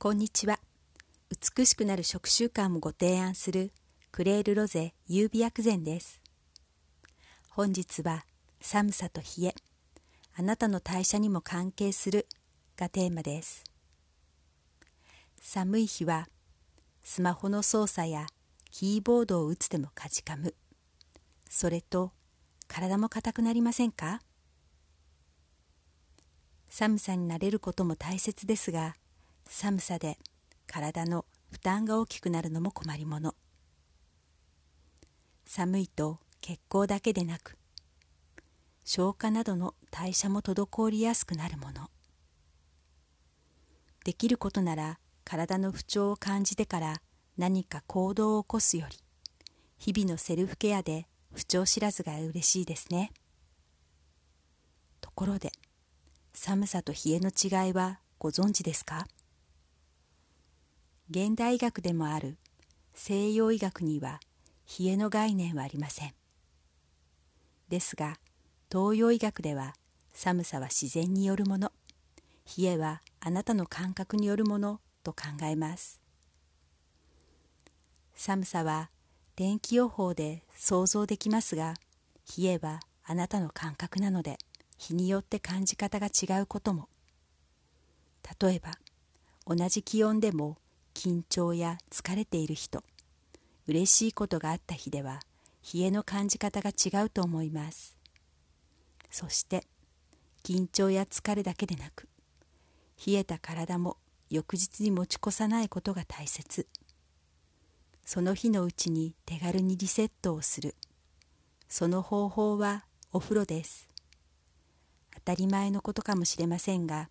こんにちは。美しくなる食習慣をご提案するクレールロゼ優美薬膳です。本日は寒さと冷えあなたの代謝にも関係するがテーマです。寒い日はスマホの操作やキーボードを打つでもかじかむ。それと体も硬くなりませんか？寒さに慣れることも大切ですが寒さで体の負担が大きくなるのも困りもの。寒いと血行だけでなく消化などの代謝も滞りやすくなるもの。できることなら体の不調を感じてから何か行動を起こすより日々のセルフケアで不調知らずが嬉しいですね。ところで寒さと冷えの違いはご存知ですか？現代医学でもある西洋医学には冷えの概念はありません。ですが東洋医学では寒さは自然によるもの。冷えはあなたの感覚によるものと考えます。寒さは天気予報で想像できますが冷えはあなたの感覚なので日によって感じ方が違うことも。例えば同じ気温でも緊張や疲れている人。嬉しいことがあった日では冷えの感じ方が違うと思います。そして緊張や疲れだけでなく冷えた体も翌日に持ち越さないことが大切。その日のうちに手軽にリセットをする。その方法はお風呂です。当たり前のことかもしれませんが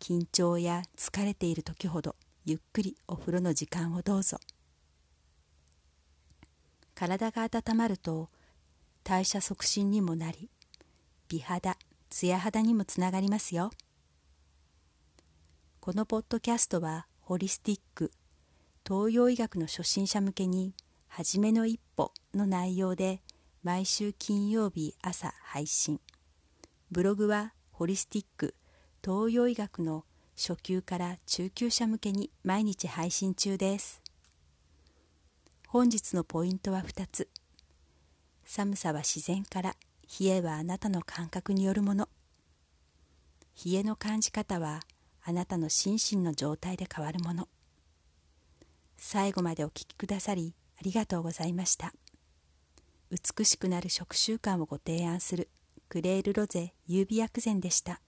緊張や疲れている時ほどゆっくりお風呂の時間をどうぞ。体が温まると代謝促進にもなり美肌ツヤ肌にもつながりますよ。このポッドキャストはホリスティック東洋医学の初心者向けに「はじめの一歩」の内容で毎週金曜日朝配信。ブログはホリスティック東洋医学の初級から中級者向けに毎日配信中です。本日のポイントは2つ。寒さは自然から冷えはあなたの感覚によるもの。冷えの感じ方はあなたの心身の状態で変わるもの。最後までお聴きくださりありがとうございました。美しくなる食習慣をご提案するクレールロゼ優美薬膳でした。